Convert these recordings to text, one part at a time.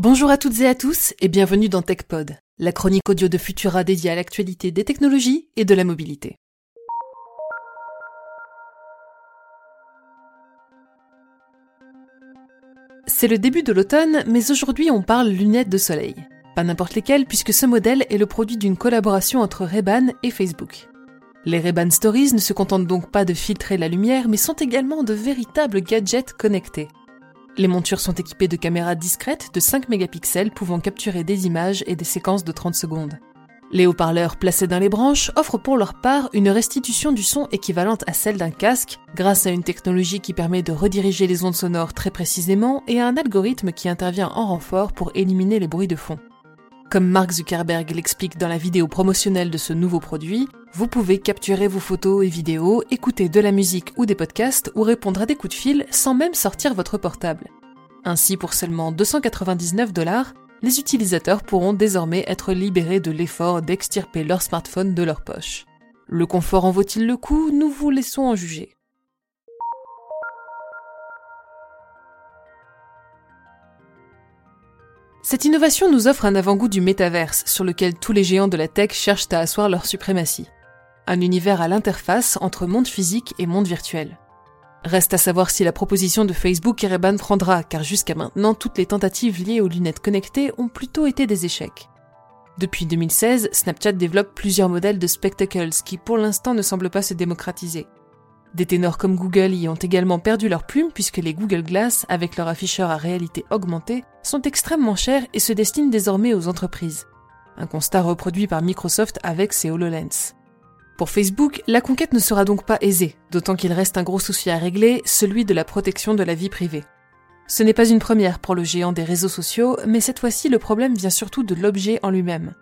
Bonjour à toutes et à tous et bienvenue dans TechPod, la chronique audio de Futura dédiée à l'actualité des technologies et de la mobilité. C'est le début de l'automne, mais aujourd'hui on parle lunettes de soleil. Pas n'importe lesquelles puisque ce modèle est le produit d'une collaboration entre Ray-Ban et Facebook. Les Ray-Ban Stories ne se contentent donc pas de filtrer la lumière mais sont également de véritables gadgets connectés. Les montures sont équipées de caméras discrètes de 5 mégapixels pouvant capturer des images et des séquences de 30 secondes. Les haut-parleurs placés dans les branches offrent pour leur part une restitution du son équivalente à celle d'un casque grâce à une technologie qui permet de rediriger les ondes sonores très précisément et à un algorithme qui intervient en renfort pour éliminer les bruits de fond. Comme Mark Zuckerberg l'explique dans la vidéo promotionnelle de ce nouveau produit, vous pouvez capturer vos photos et vidéos, écouter de la musique ou des podcasts ou répondre à des coups de fil sans même sortir votre portable. Ainsi, pour seulement 299 dollars, les utilisateurs pourront désormais être libérés de l'effort d'extirper leur smartphone de leur poche. Le confort en vaut-il le coup? Nous vous laissons en juger. Cette innovation nous offre un avant-goût du métaverse sur lequel tous les géants de la tech cherchent à asseoir leur suprématie un univers à l'interface entre monde physique et monde virtuel. Reste à savoir si la proposition de Facebook et Ray-Ban prendra, car jusqu'à maintenant, toutes les tentatives liées aux lunettes connectées ont plutôt été des échecs. Depuis 2016, Snapchat développe plusieurs modèles de spectacles qui pour l'instant ne semblent pas se démocratiser. Des ténors comme Google y ont également perdu leur plume puisque les Google Glass, avec leur afficheur à réalité augmentée, sont extrêmement chers et se destinent désormais aux entreprises. Un constat reproduit par Microsoft avec ses HoloLens. Pour Facebook, la conquête ne sera donc pas aisée, d'autant qu'il reste un gros souci à régler, celui de la protection de la vie privée. Ce n'est pas une première pour le géant des réseaux sociaux, mais cette fois-ci le problème vient surtout de l'objet en lui-même.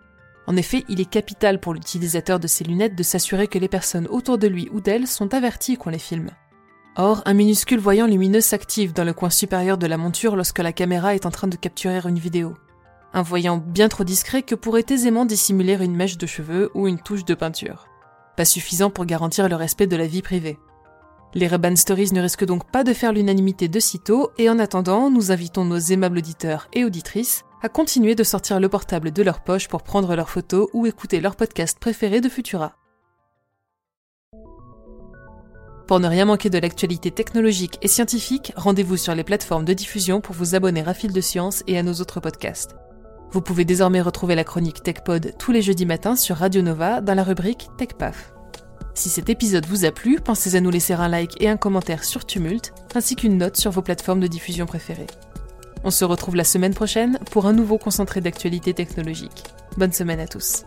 En effet, il est capital pour l'utilisateur de ces lunettes de s'assurer que les personnes autour de lui ou d'elle sont averties qu'on les filme. Or, un minuscule voyant lumineux s'active dans le coin supérieur de la monture lorsque la caméra est en train de capturer une vidéo. Un voyant bien trop discret que pourrait aisément dissimuler une mèche de cheveux ou une touche de peinture pas suffisant pour garantir le respect de la vie privée. Les Reban Stories ne risquent donc pas de faire l'unanimité de sitôt, et en attendant, nous invitons nos aimables auditeurs et auditrices à continuer de sortir le portable de leur poche pour prendre leurs photos ou écouter leur podcast préféré de Futura. Pour ne rien manquer de l'actualité technologique et scientifique, rendez-vous sur les plateformes de diffusion pour vous abonner à Fil de Science et à nos autres podcasts. Vous pouvez désormais retrouver la chronique TechPod tous les jeudis matins sur Radio Nova dans la rubrique TechPaf. Si cet épisode vous a plu, pensez à nous laisser un like et un commentaire sur Tumult, ainsi qu'une note sur vos plateformes de diffusion préférées. On se retrouve la semaine prochaine pour un nouveau concentré d'actualité technologique. Bonne semaine à tous.